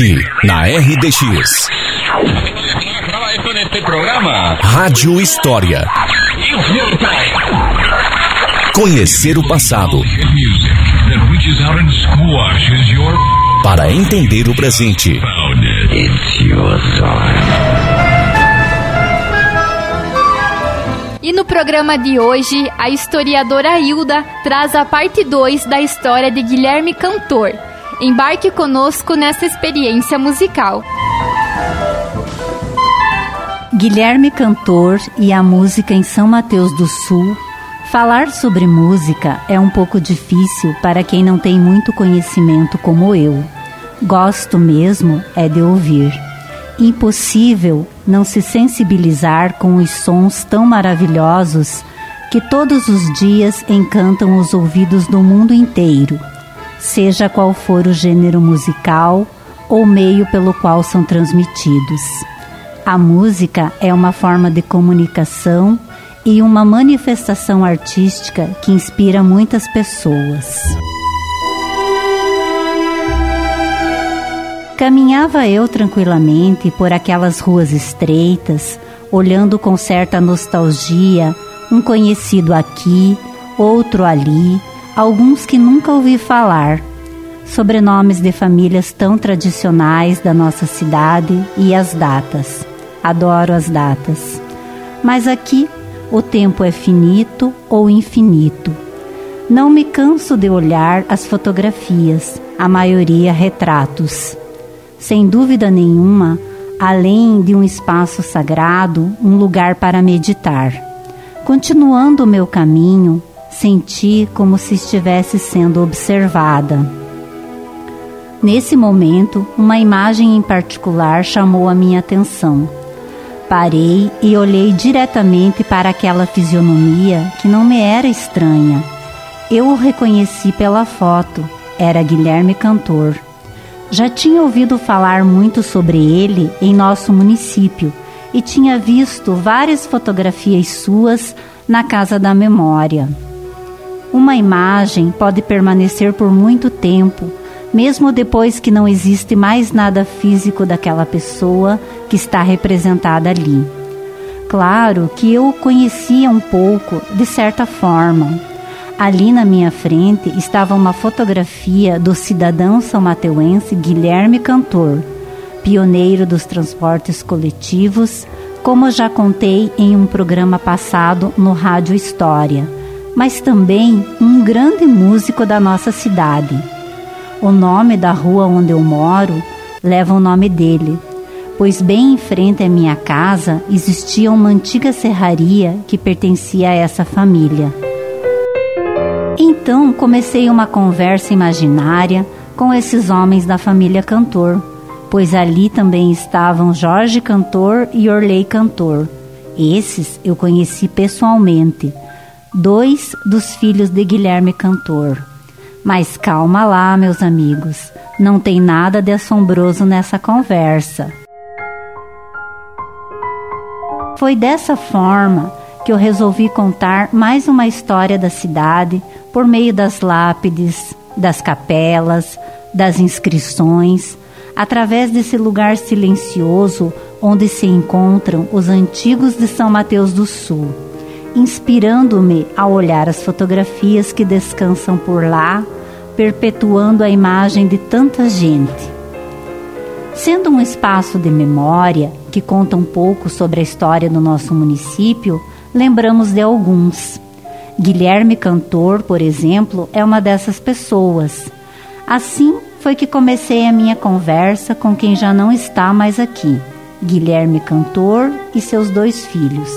Aqui, na RDX. Rádio História. Conhecer o passado. Para entender o presente. E no programa de hoje, a historiadora Hilda traz a parte 2 da história de Guilherme Cantor. Embarque conosco nessa experiência musical. Guilherme Cantor e a música em São Mateus do Sul. Falar sobre música é um pouco difícil para quem não tem muito conhecimento como eu. Gosto mesmo é de ouvir. Impossível não se sensibilizar com os sons tão maravilhosos que todos os dias encantam os ouvidos do mundo inteiro, seja qual for o gênero musical ou meio pelo qual são transmitidos. A música é uma forma de comunicação e uma manifestação artística que inspira muitas pessoas. Caminhava eu tranquilamente por aquelas ruas estreitas, olhando com certa nostalgia um conhecido aqui, outro ali, alguns que nunca ouvi falar, sobrenomes de famílias tão tradicionais da nossa cidade e as datas. Adoro as datas. Mas aqui o tempo é finito ou infinito. Não me canso de olhar as fotografias, a maioria retratos sem dúvida nenhuma, além de um espaço sagrado, um lugar para meditar. Continuando o meu caminho, senti como se estivesse sendo observada. Nesse momento, uma imagem em particular chamou a minha atenção. Parei e olhei diretamente para aquela fisionomia que não me era estranha. Eu o reconheci pela foto. Era Guilherme Cantor. Já tinha ouvido falar muito sobre ele em nosso município e tinha visto várias fotografias suas na Casa da Memória. Uma imagem pode permanecer por muito tempo, mesmo depois que não existe mais nada físico daquela pessoa que está representada ali. Claro que eu o conhecia um pouco, de certa forma, Ali na minha frente estava uma fotografia do cidadão são mateuense Guilherme Cantor, pioneiro dos transportes coletivos, como já contei em um programa passado no Rádio História, mas também um grande músico da nossa cidade. O nome da rua onde eu moro leva o nome dele, pois bem em frente à minha casa existia uma antiga serraria que pertencia a essa família. Então comecei uma conversa imaginária com esses homens da família Cantor, pois ali também estavam Jorge Cantor e Orley Cantor. Esses eu conheci pessoalmente, dois dos filhos de Guilherme Cantor. Mas calma lá, meus amigos, não tem nada de assombroso nessa conversa. Foi dessa forma que eu resolvi contar mais uma história da cidade por meio das lápides, das capelas, das inscrições, através desse lugar silencioso onde se encontram os antigos de São Mateus do Sul, inspirando-me a olhar as fotografias que descansam por lá, perpetuando a imagem de tanta gente. Sendo um espaço de memória que conta um pouco sobre a história do nosso município, lembramos de alguns. Guilherme Cantor, por exemplo, é uma dessas pessoas. Assim foi que comecei a minha conversa com quem já não está mais aqui, Guilherme Cantor e seus dois filhos,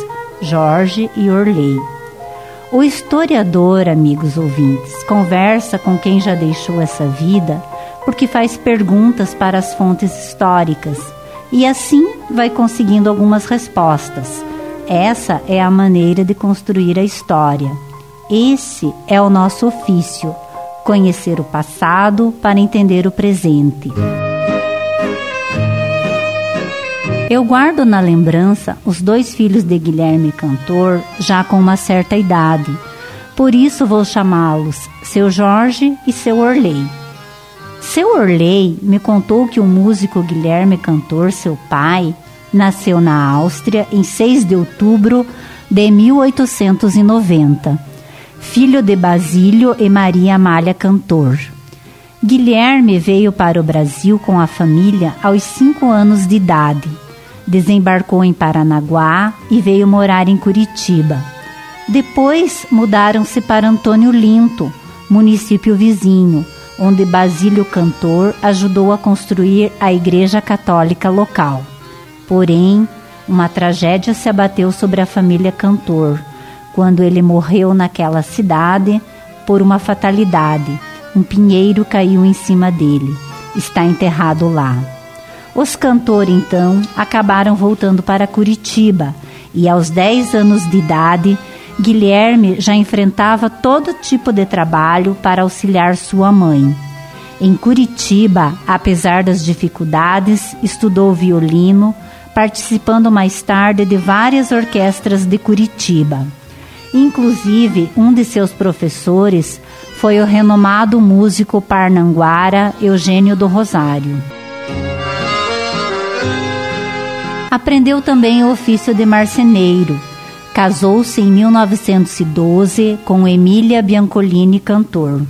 Jorge e Orley. O historiador, amigos ouvintes, conversa com quem já deixou essa vida porque faz perguntas para as fontes históricas e assim vai conseguindo algumas respostas essa é a maneira de construir a história. Esse é o nosso ofício: conhecer o passado para entender o presente. Eu guardo na lembrança os dois filhos de Guilherme Cantor, já com uma certa idade. Por isso vou chamá-los seu Jorge e seu Orley. Seu Orley me contou que o músico Guilherme Cantor, seu pai, nasceu na Áustria em 6 de outubro de 1890, filho de Basílio e Maria Amália Cantor. Guilherme veio para o Brasil com a família aos cinco anos de idade. Desembarcou em Paranaguá e veio morar em Curitiba. Depois mudaram-se para Antônio Linto, município vizinho, onde Basílio Cantor ajudou a construir a Igreja Católica local. Porém, uma tragédia se abateu sobre a família Cantor, quando ele morreu naquela cidade por uma fatalidade. Um pinheiro caiu em cima dele. Está enterrado lá. Os Cantor, então, acabaram voltando para Curitiba e, aos 10 anos de idade, Guilherme já enfrentava todo tipo de trabalho para auxiliar sua mãe. Em Curitiba, apesar das dificuldades, estudou violino, participando mais tarde de várias orquestras de Curitiba. Inclusive, um de seus professores foi o renomado músico parnanguara Eugênio do Rosário. Aprendeu também o ofício de marceneiro Casou-se em 1912 com Emília Biancolini, cantor.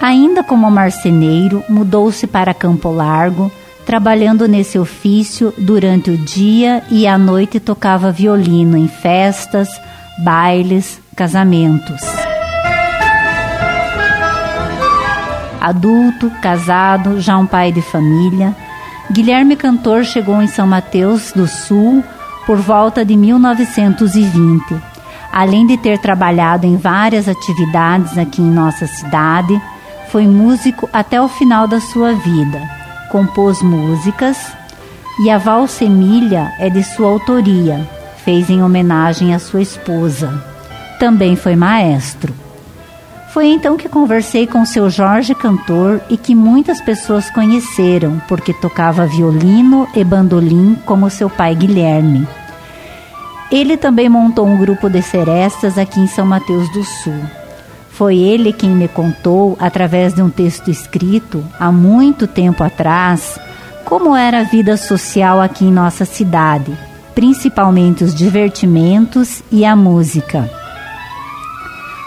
Ainda como marceneiro, mudou-se para Campo Largo, trabalhando nesse ofício durante o dia e à noite tocava violino em festas, bailes, casamentos. Adulto, casado, já um pai de família, Guilherme Cantor chegou em São Mateus do Sul por volta de 1920. Além de ter trabalhado em várias atividades aqui em nossa cidade, foi músico até o final da sua vida. Compôs músicas e a valsa Emília é de sua autoria, fez em homenagem à sua esposa. Também foi maestro. Foi então que conversei com seu Jorge Cantor e que muitas pessoas conheceram, porque tocava violino e bandolim como seu pai Guilherme. Ele também montou um grupo de serestas aqui em São Mateus do Sul. Foi ele quem me contou, através de um texto escrito há muito tempo atrás, como era a vida social aqui em nossa cidade, principalmente os divertimentos e a música.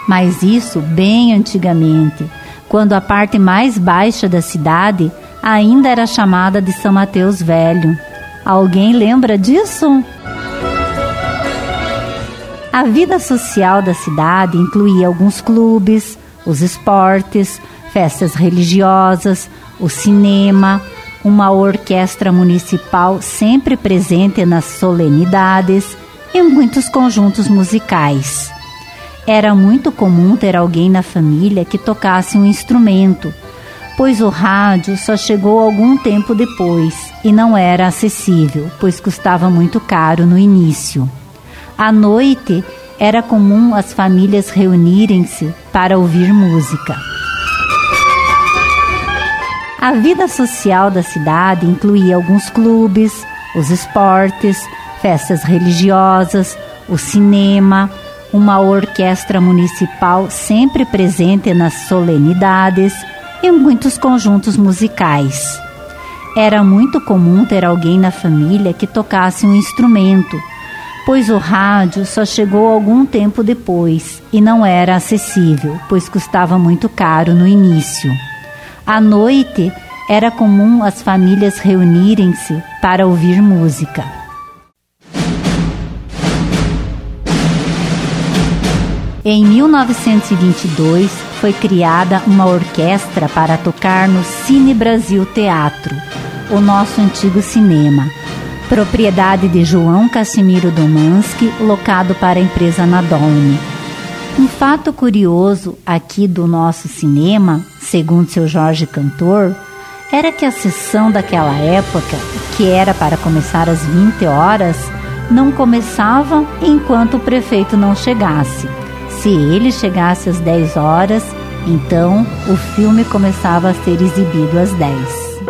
Mas isso bem antigamente, quando a parte mais baixa da cidade ainda era chamada de São Mateus Velho. Alguém lembra disso? A vida social da cidade incluía alguns clubes, os esportes, festas religiosas, o cinema, uma orquestra municipal sempre presente nas solenidades e muitos conjuntos musicais. Era muito comum ter alguém na família que tocasse um instrumento, pois o rádio só chegou algum tempo depois e não era acessível, pois custava muito caro no início. À noite, era comum as famílias reunirem-se para ouvir música. A vida social da cidade incluía alguns clubes, os esportes, festas religiosas, o cinema, uma orquestra municipal sempre presente nas solenidades e muitos conjuntos musicais. Era muito comum ter alguém na família que tocasse um instrumento pois o rádio só chegou algum tempo depois e não era acessível, pois custava muito caro no início. À noite, era comum as famílias reunirem-se para ouvir música. Em 1922, foi criada uma orquestra para tocar no Cine Brasil Teatro, o nosso antigo cinema propriedade de João Casimiro Domanski, locado para a empresa Nadolny. Um fato curioso aqui do nosso cinema, segundo seu Jorge Cantor, era que a sessão daquela época, que era para começar às 20 horas, não começava enquanto o prefeito não chegasse. Se ele chegasse às 10 horas, então o filme começava a ser exibido às 10.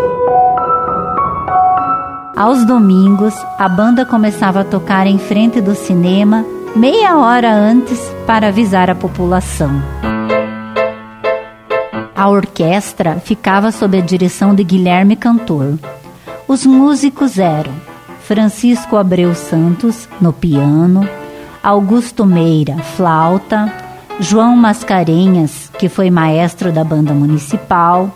Aos domingos, a banda começava a tocar em frente do cinema meia hora antes para avisar a população. A orquestra ficava sob a direção de Guilherme Cantor. Os músicos eram Francisco Abreu Santos, no piano, Augusto Meira, flauta, João Mascarenhas, que foi maestro da banda municipal,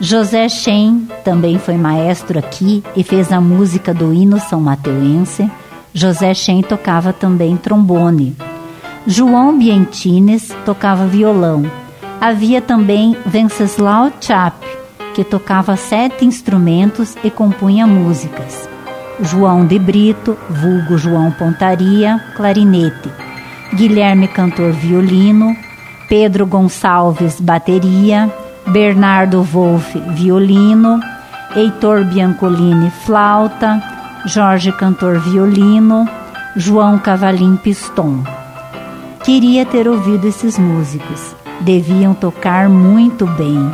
José Shen também foi maestro aqui e fez a música do hino são mateuense. José Shen tocava também trombone. João Bientines tocava violão. Havia também Venceslau Chap, que tocava sete instrumentos e compunha músicas. João de Brito, vulgo João Pontaria, clarinete. Guilherme Cantor violino, Pedro Gonçalves bateria, Bernardo Wolff violino, Heitor Biancolini flauta, Jorge Cantor violino, João Cavalim piston. Queria ter ouvido esses músicos. Deviam tocar muito bem.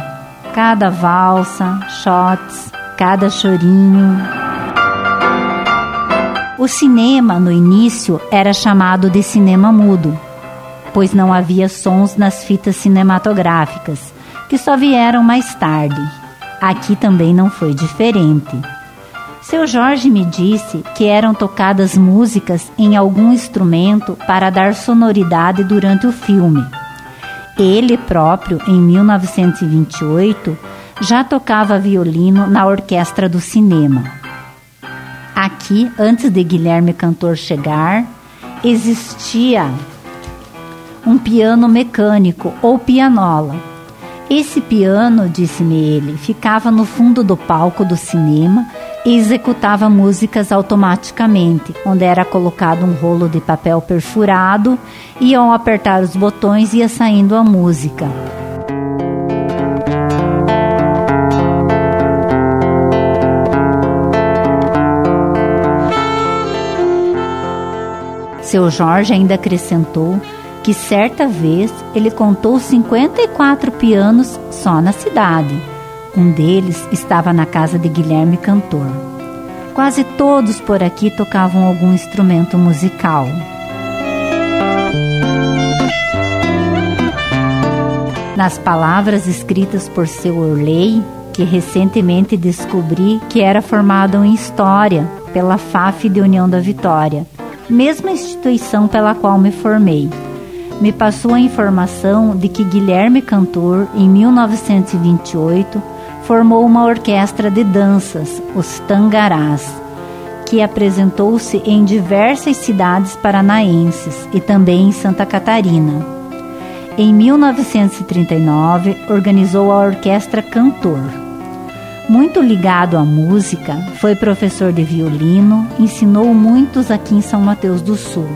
Cada valsa, shots, cada chorinho. O cinema, no início, era chamado de cinema mudo, pois não havia sons nas fitas cinematográficas, que só vieram mais tarde. Aqui também não foi diferente. Seu Jorge me disse que eram tocadas músicas em algum instrumento para dar sonoridade durante o filme. Ele próprio, em 1928, já tocava violino na orquestra do cinema. Aqui, antes de Guilherme Cantor chegar, existia um piano mecânico ou pianola. Esse piano, disse-me ele, ficava no fundo do palco do cinema e executava músicas automaticamente, onde era colocado um rolo de papel perfurado e ao apertar os botões ia saindo a música. Seu Jorge ainda acrescentou que certa vez ele contou 54 pianos só na cidade. Um deles estava na casa de Guilherme Cantor. Quase todos por aqui tocavam algum instrumento musical. Nas palavras escritas por seu Orley, que recentemente descobri que era formado em História pela FAF de União da Vitória, mesma instituição pela qual me formei. Me passou a informação de que Guilherme Cantor, em 1928, formou uma orquestra de danças, os Tangarás, que apresentou-se em diversas cidades paranaenses e também em Santa Catarina. Em 1939, organizou a Orquestra Cantor. Muito ligado à música, foi professor de violino, ensinou muitos aqui em São Mateus do Sul.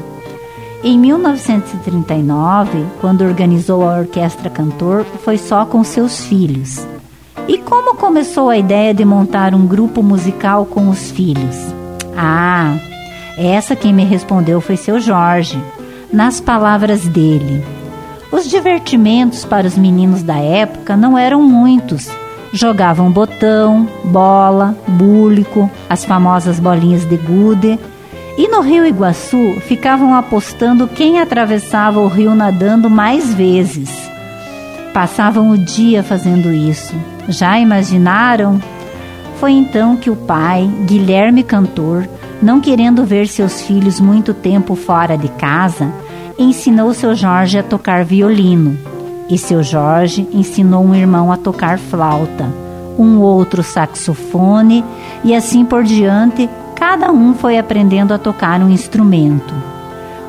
Em 1939, quando organizou a Orquestra Cantor, foi só com seus filhos. E como começou a ideia de montar um grupo musical com os filhos? Ah, essa quem me respondeu foi seu Jorge, nas palavras dele. Os divertimentos para os meninos da época não eram muitos jogavam botão, bola, búlico, as famosas bolinhas de gude. E no Rio Iguaçu ficavam apostando quem atravessava o rio nadando mais vezes. Passavam o dia fazendo isso. Já imaginaram? Foi então que o pai, Guilherme Cantor, não querendo ver seus filhos muito tempo fora de casa, ensinou seu Jorge a tocar violino e seu Jorge ensinou um irmão a tocar flauta, um outro saxofone e assim por diante, cada um foi aprendendo a tocar um instrumento.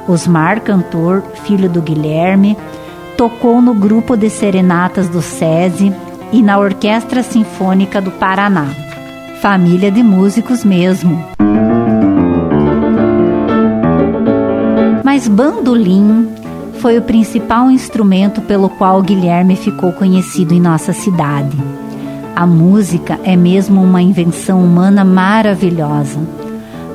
Osmar Cantor, filho do Guilherme, tocou no grupo de serenatas do SESI e na Orquestra Sinfônica do Paraná. Família de músicos mesmo. Mas bandolim foi o principal instrumento pelo qual Guilherme ficou conhecido em nossa cidade. A música é mesmo uma invenção humana maravilhosa.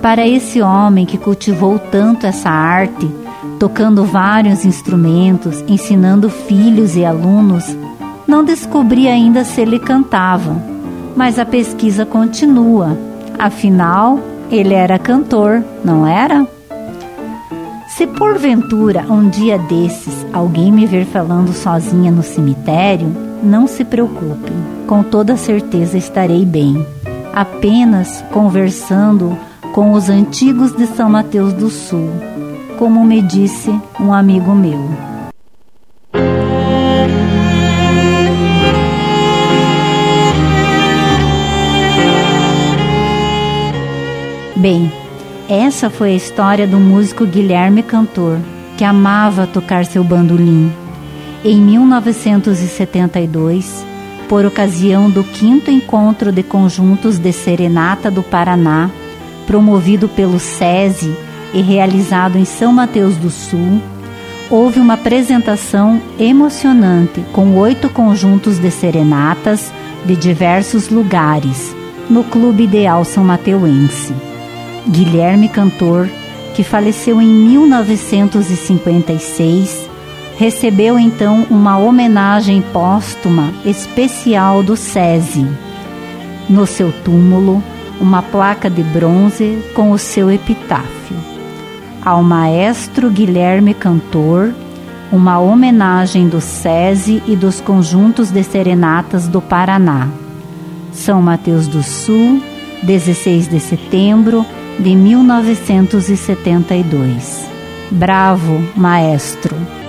Para esse homem que cultivou tanto essa arte, tocando vários instrumentos, ensinando filhos e alunos, não descobri ainda se ele cantava, mas a pesquisa continua. Afinal, ele era cantor, não era? Se porventura um dia desses alguém me ver falando sozinha no cemitério, não se preocupe, com toda certeza estarei bem. Apenas conversando com os antigos de São Mateus do Sul, como me disse um amigo meu. Bem, essa foi a história do músico Guilherme Cantor, que amava tocar seu bandolim. Em 1972, por ocasião do quinto encontro de conjuntos de serenata do Paraná, promovido pelo SESI e realizado em São Mateus do Sul, houve uma apresentação emocionante com oito conjuntos de serenatas de diversos lugares no Clube Ideal São Mateuense. Guilherme Cantor, que faleceu em 1956, recebeu então uma homenagem póstuma especial do SESI. No seu túmulo, uma placa de bronze com o seu epitáfio. Ao maestro Guilherme Cantor, uma homenagem do SESI e dos conjuntos de serenatas do Paraná. São Mateus do Sul, 16 de setembro de 1972. Bravo, maestro!